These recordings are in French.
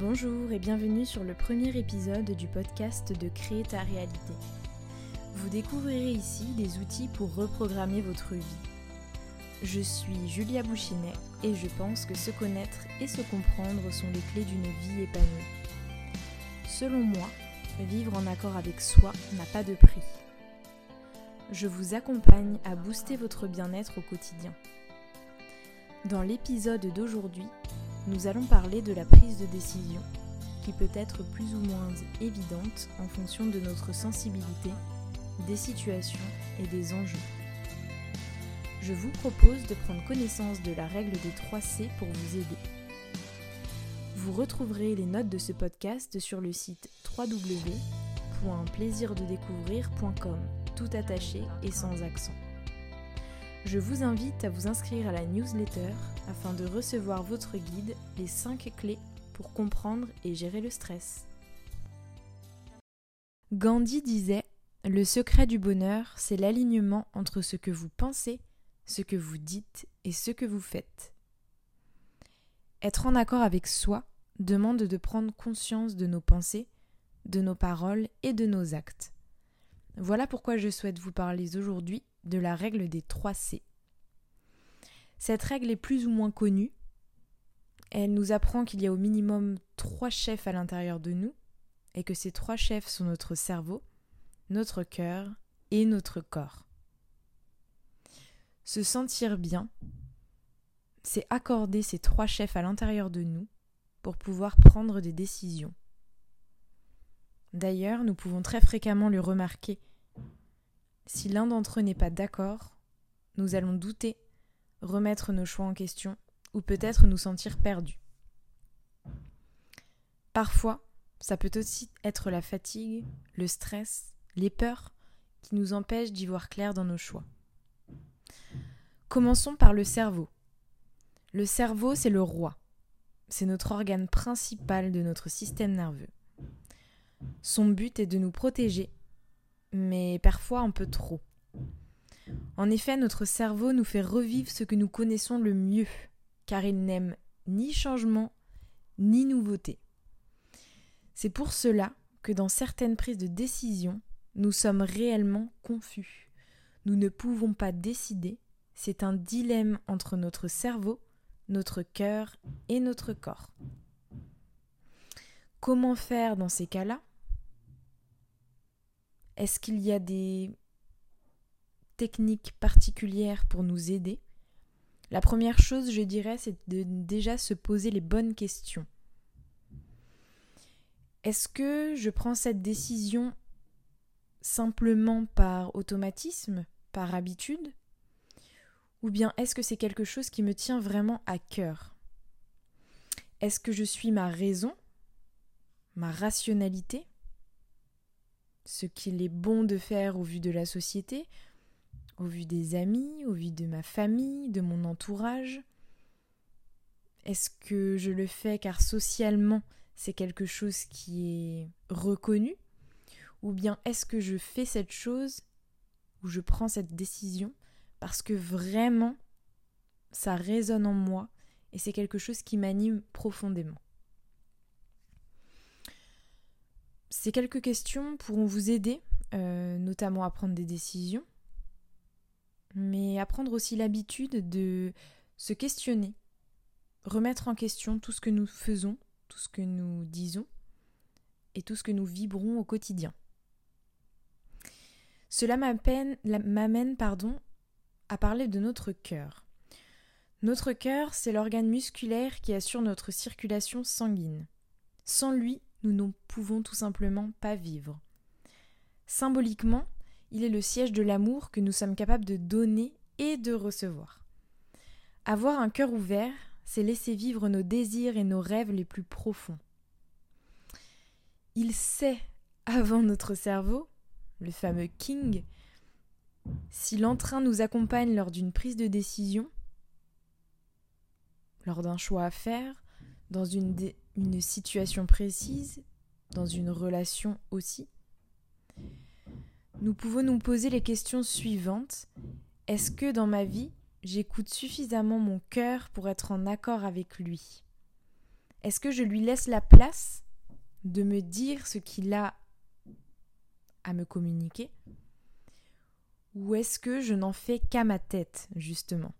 Bonjour et bienvenue sur le premier épisode du podcast de Créer ta réalité. Vous découvrirez ici des outils pour reprogrammer votre vie. Je suis Julia Bouchinet et je pense que se connaître et se comprendre sont les clés d'une vie épanouie. Selon moi, vivre en accord avec soi n'a pas de prix. Je vous accompagne à booster votre bien-être au quotidien. Dans l'épisode d'aujourd'hui, nous allons parler de la prise de décision, qui peut être plus ou moins évidente en fonction de notre sensibilité, des situations et des enjeux. Je vous propose de prendre connaissance de la règle des 3 C pour vous aider. Vous retrouverez les notes de ce podcast sur le site www.plaisirdedécouvrir.com, tout attaché et sans accent. Je vous invite à vous inscrire à la newsletter afin de recevoir votre guide Les 5 clés pour comprendre et gérer le stress. Gandhi disait Le secret du bonheur, c'est l'alignement entre ce que vous pensez, ce que vous dites et ce que vous faites. Être en accord avec soi demande de prendre conscience de nos pensées, de nos paroles et de nos actes. Voilà pourquoi je souhaite vous parler aujourd'hui de la règle des 3 C. Cette règle est plus ou moins connue. Elle nous apprend qu'il y a au minimum trois chefs à l'intérieur de nous et que ces trois chefs sont notre cerveau, notre cœur et notre corps. Se sentir bien, c'est accorder ces trois chefs à l'intérieur de nous pour pouvoir prendre des décisions. D'ailleurs, nous pouvons très fréquemment le remarquer si l'un d'entre eux n'est pas d'accord, nous allons douter, remettre nos choix en question, ou peut-être nous sentir perdus. Parfois, ça peut aussi être la fatigue, le stress, les peurs qui nous empêchent d'y voir clair dans nos choix. Commençons par le cerveau. Le cerveau, c'est le roi. C'est notre organe principal de notre système nerveux. Son but est de nous protéger mais parfois un peu trop. En effet, notre cerveau nous fait revivre ce que nous connaissons le mieux, car il n'aime ni changement ni nouveauté. C'est pour cela que dans certaines prises de décision, nous sommes réellement confus. Nous ne pouvons pas décider, c'est un dilemme entre notre cerveau, notre cœur et notre corps. Comment faire dans ces cas-là? Est-ce qu'il y a des techniques particulières pour nous aider? La première chose, je dirais, c'est de déjà se poser les bonnes questions. Est-ce que je prends cette décision simplement par automatisme, par habitude? Ou bien est-ce que c'est quelque chose qui me tient vraiment à cœur? Est-ce que je suis ma raison, ma rationalité? Ce qu'il est bon de faire au vu de la société, au vu des amis, au vu de ma famille, de mon entourage. Est-ce que je le fais car socialement c'est quelque chose qui est reconnu? Ou bien est-ce que je fais cette chose ou je prends cette décision parce que vraiment ça résonne en moi et c'est quelque chose qui m'anime profondément? Ces quelques questions pourront vous aider, euh, notamment à prendre des décisions, mais à prendre aussi l'habitude de se questionner, remettre en question tout ce que nous faisons, tout ce que nous disons et tout ce que nous vibrons au quotidien. Cela m'amène à parler de notre cœur. Notre cœur, c'est l'organe musculaire qui assure notre circulation sanguine. Sans lui, nous ne pouvons tout simplement pas vivre. Symboliquement, il est le siège de l'amour que nous sommes capables de donner et de recevoir. Avoir un cœur ouvert, c'est laisser vivre nos désirs et nos rêves les plus profonds. Il sait, avant notre cerveau, le fameux King, si l'entrain nous accompagne lors d'une prise de décision, lors d'un choix à faire, dans une, une situation précise, dans une relation aussi. Nous pouvons nous poser les questions suivantes. Est-ce que dans ma vie, j'écoute suffisamment mon cœur pour être en accord avec lui? Est-ce que je lui laisse la place de me dire ce qu'il a à me communiquer? Ou est-ce que je n'en fais qu'à ma tête, justement?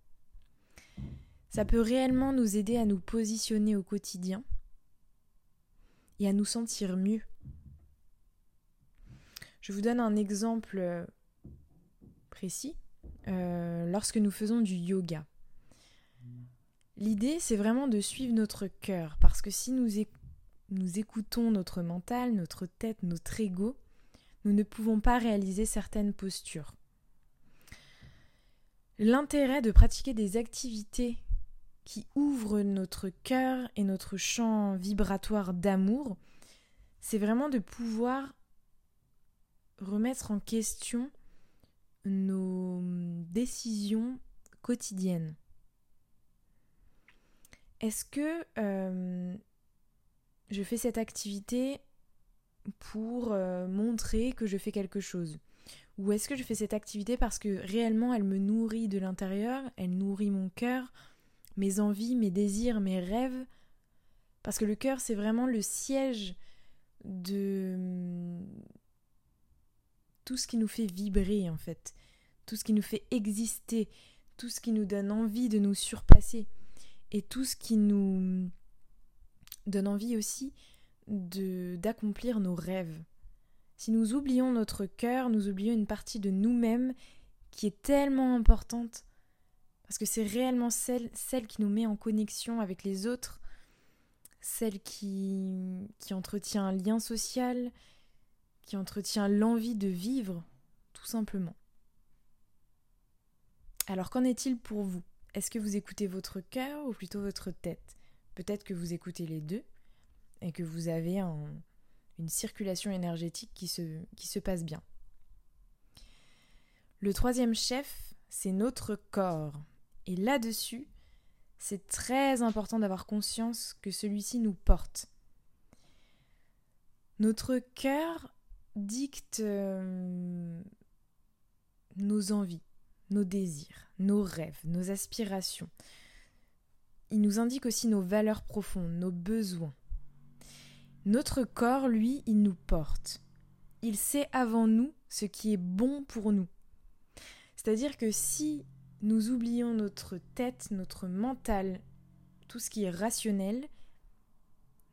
Ça peut réellement nous aider à nous positionner au quotidien et à nous sentir mieux. Je vous donne un exemple euh, précis. Euh, lorsque nous faisons du yoga. L'idée, c'est vraiment de suivre notre cœur, parce que si nous, nous écoutons notre mental, notre tête, notre ego, nous ne pouvons pas réaliser certaines postures. L'intérêt de pratiquer des activités qui ouvrent notre cœur et notre champ vibratoire d'amour, c'est vraiment de pouvoir remettre en question nos décisions quotidiennes. Est-ce que euh, je fais cette activité pour euh, montrer que je fais quelque chose? Ou est-ce que je fais cette activité parce que réellement elle me nourrit de l'intérieur, elle nourrit mon cœur, mes envies, mes désirs, mes rêves. Parce que le cœur, c'est vraiment le siège de tout ce qui nous fait vibrer en fait, tout ce qui nous fait exister, tout ce qui nous donne envie de nous surpasser. Et tout ce qui nous donne envie aussi d'accomplir nos rêves. Si nous oublions notre cœur, nous oublions une partie de nous-mêmes qui est tellement importante parce que c'est réellement celle, celle qui nous met en connexion avec les autres, celle qui, qui entretient un lien social, qui entretient l'envie de vivre, tout simplement. Alors qu'en est-il pour vous? Est-ce que vous écoutez votre cœur ou plutôt votre tête? Peut-être que vous écoutez les deux et que vous avez une circulation énergétique qui se, qui se passe bien. Le troisième chef, c'est notre corps. Et là-dessus, c'est très important d'avoir conscience que celui-ci nous porte. Notre cœur dicte euh, nos envies, nos désirs, nos rêves, nos aspirations. Il nous indique aussi nos valeurs profondes, nos besoins. Notre corps, lui, il nous porte. Il sait avant nous ce qui est bon pour nous. C'est-à-dire que si nous oublions notre tête, notre mental, tout ce qui est rationnel,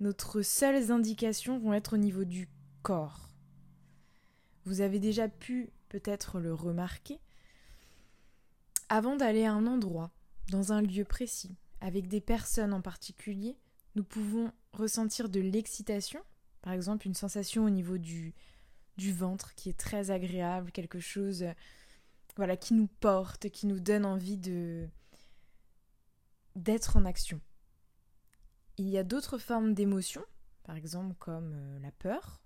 notre seules indications vont être au niveau du corps. Vous avez déjà pu peut-être le remarquer. Avant d'aller à un endroit, dans un lieu précis, avec des personnes en particulier, nous pouvons ressentir de l'excitation, par exemple une sensation au niveau du, du ventre qui est très agréable, quelque chose qui nous porte, qui nous donne envie de d'être en action. Il y a d'autres formes d'émotions, par exemple comme euh, la peur,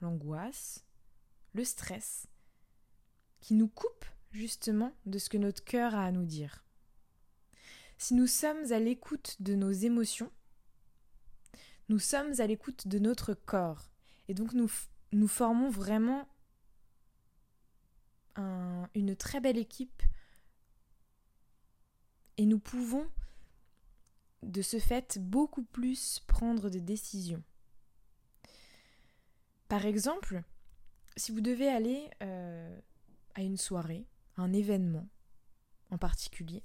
l'angoisse, le stress, qui nous coupe justement de ce que notre cœur a à nous dire. Si nous sommes à l'écoute de nos émotions, nous sommes à l'écoute de notre corps. Et donc nous formons vraiment une très belle équipe et nous pouvons de ce fait beaucoup plus prendre des décisions. Par exemple, si vous devez aller euh, à une soirée, un événement en particulier,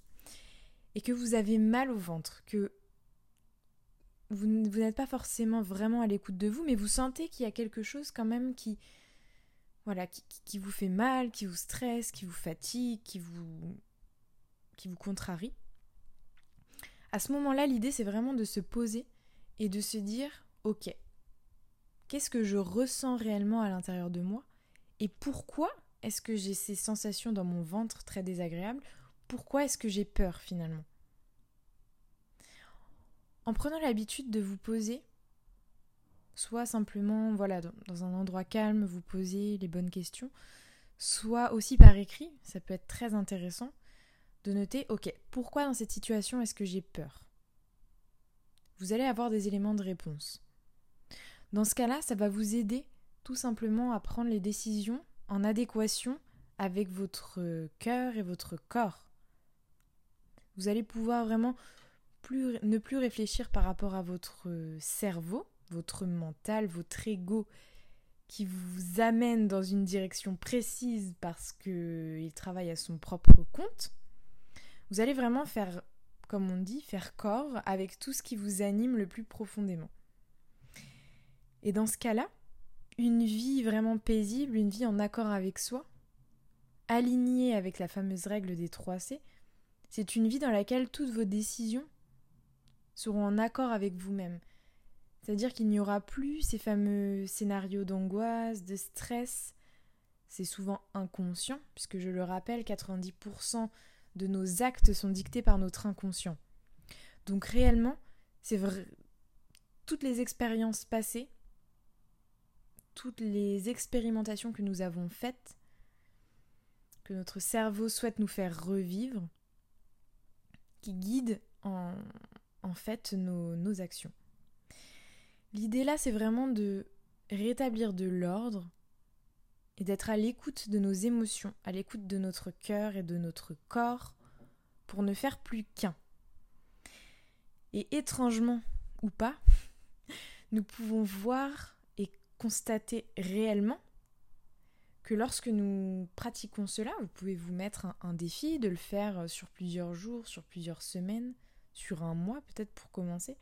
et que vous avez mal au ventre, que vous, n'êtes pas forcément vraiment à l'écoute de vous, mais vous sentez qu'il y a quelque chose quand même qui, qui, vous fait mal, qui vous stresse, qui vous fatigue, qui vous, qui vous contrarie. À ce moment-là, l'idée c'est vraiment de se poser et de se dire, ok, Qu'est-ce que je ressens réellement à l'intérieur de moi Et pourquoi est-ce que j'ai ces sensations dans mon ventre très désagréables? Pourquoi est-ce que j'ai peur finalement? En prenant l'habitude de vous poser, soit simplement voilà dans un endroit calme, vous poser les bonnes questions, soit aussi par écrit, ça peut être très intéressant de noter OK, pourquoi dans cette situation est-ce que j'ai peur? Vous allez avoir des éléments de réponse. Dans ce cas-là, ça va vous aider tout simplement à prendre les décisions en adéquation avec votre cœur et votre corps. Vous allez pouvoir vraiment ne plus réfléchir par rapport à votre cerveau, votre mental, votre ego qui vous amène dans une direction précise parce qu'il travaille à son propre compte, vous allez vraiment faire, comme on dit, faire corps avec tout ce qui vous anime le plus profondément. Et dans ce cas-là, une vie vraiment paisible, une vie en accord avec soi, alignée avec la fameuse règle des 3 C, c'est une vie dans laquelle toutes vos décisions seront en accord avec vous-même. C'est-à-dire qu'il n'y aura plus ces fameux scénarios d'angoisse, de stress. C'est souvent inconscient, puisque je le rappelle, 90% de nos actes sont dictés par notre inconscient. Donc réellement, c'est vrai. Toutes les expériences passées, toutes les expérimentations que nous avons faites, que notre cerveau souhaite nous faire revivre, qui guident en, fait nos actions. L'idée là, c'est vraiment de rétablir de l'ordre et d'être à l'écoute de nos émotions, à l'écoute de notre cœur et de notre corps pour ne faire plus qu'un. Et étrangement ou pas, nous pouvons voir et constater réellement que lorsque nous pratiquons cela, vous pouvez vous mettre un, défi de le faire sur plusieurs jours, sur plusieurs semaines, sur un mois peut-être pour commencer,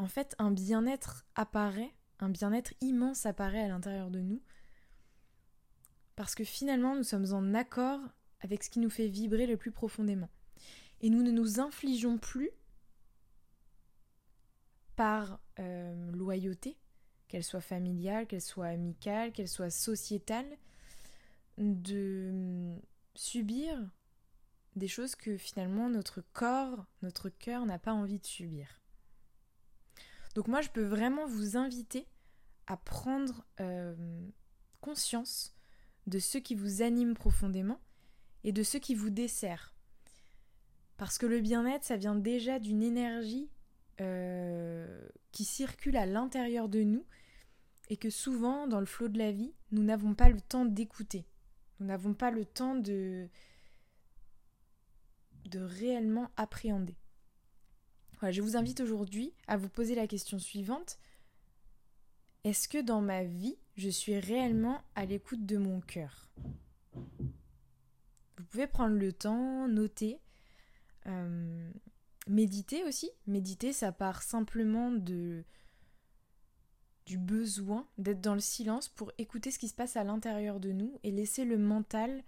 en fait, un bien-être apparaît, un bien-être immense apparaît à l'intérieur de nous, parce que finalement, nous sommes en accord avec ce qui nous fait vibrer le plus profondément. Et nous ne nous infligeons plus par euh, loyauté, qu'elle soit familiale, qu'elle soit amicale, qu'elle soit sociétale, de subir des choses que finalement notre corps, notre cœur n'a pas envie de subir. Donc moi, je peux vraiment vous inviter à prendre euh, conscience de ce qui vous anime profondément et de ce qui vous dessert. Parce que le bien-être, ça vient déjà d'une énergie euh, qui circule à l'intérieur de nous et que souvent, dans le flot de la vie, nous n'avons pas le temps d'écouter. Nous n'avons pas le temps de, de réellement appréhender je vous invite aujourd'hui à vous poser la question suivante. Est-ce que dans ma vie, je suis réellement à l'écoute de mon cœur? Vous pouvez prendre le temps, noter, euh, méditer aussi. Méditer, ça part simplement de du besoin d'être dans le silence pour écouter ce qui se passe à l'intérieur de nous et laisser le mental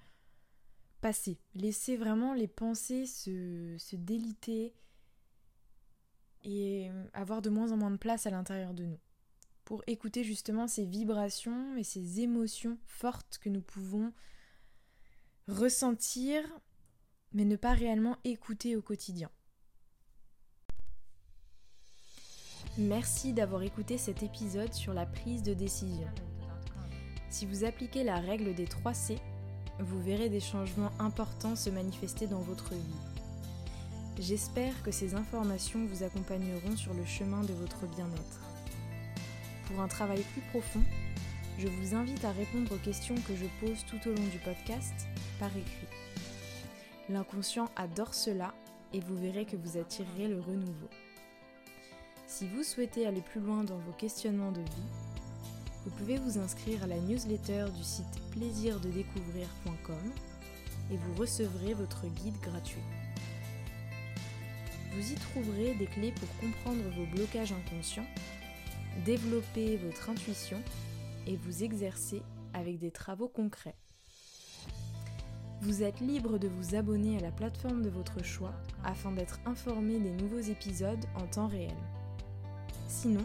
passer. Laisser vraiment les pensées se, se déliter, et euh, avoir de moins en moins de place à l'intérieur de nous. Pour écouter justement ces vibrations et ces émotions fortes que nous pouvons ressentir, mais ne pas réellement écouter au quotidien. Merci d'avoir écouté cet épisode sur la prise de décision. Si vous appliquez la règle des 3 C, vous verrez des changements importants se manifester dans votre vie. J'espère que ces informations vous accompagneront sur le chemin de votre bien-être. Pour un travail plus profond, je vous invite à répondre aux questions que je pose tout au long du podcast par écrit. L'inconscient adore cela et vous verrez que vous attirerez le renouveau. Si vous souhaitez aller plus loin dans vos questionnements de vie, vous pouvez vous inscrire à la newsletter du site plaisirdedécouvrir.com et vous recevrez votre guide gratuit. Vous y trouverez des clés pour comprendre vos blocages inconscients, développer votre intuition et vous exercer avec des travaux concrets. Vous êtes libre de vous abonner à la plateforme de votre choix afin d'être informé des nouveaux épisodes en temps réel. Sinon,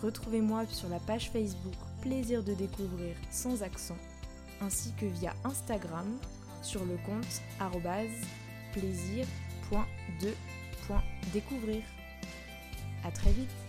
retrouvez-moi sur la page Facebook Plaisir de découvrir sans accent, ainsi que via Instagram sur le compte plaisir.de découvrir. À très vite